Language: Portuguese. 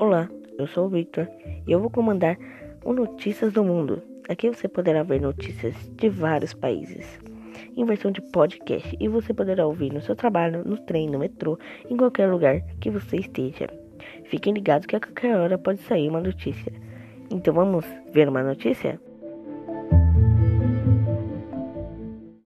Olá, eu sou o Victor e eu vou comandar o Notícias do Mundo. Aqui você poderá ver notícias de vários países em versão de podcast e você poderá ouvir no seu trabalho, no trem, no metrô, em qualquer lugar que você esteja. Fiquem ligados que a qualquer hora pode sair uma notícia. Então vamos ver uma notícia?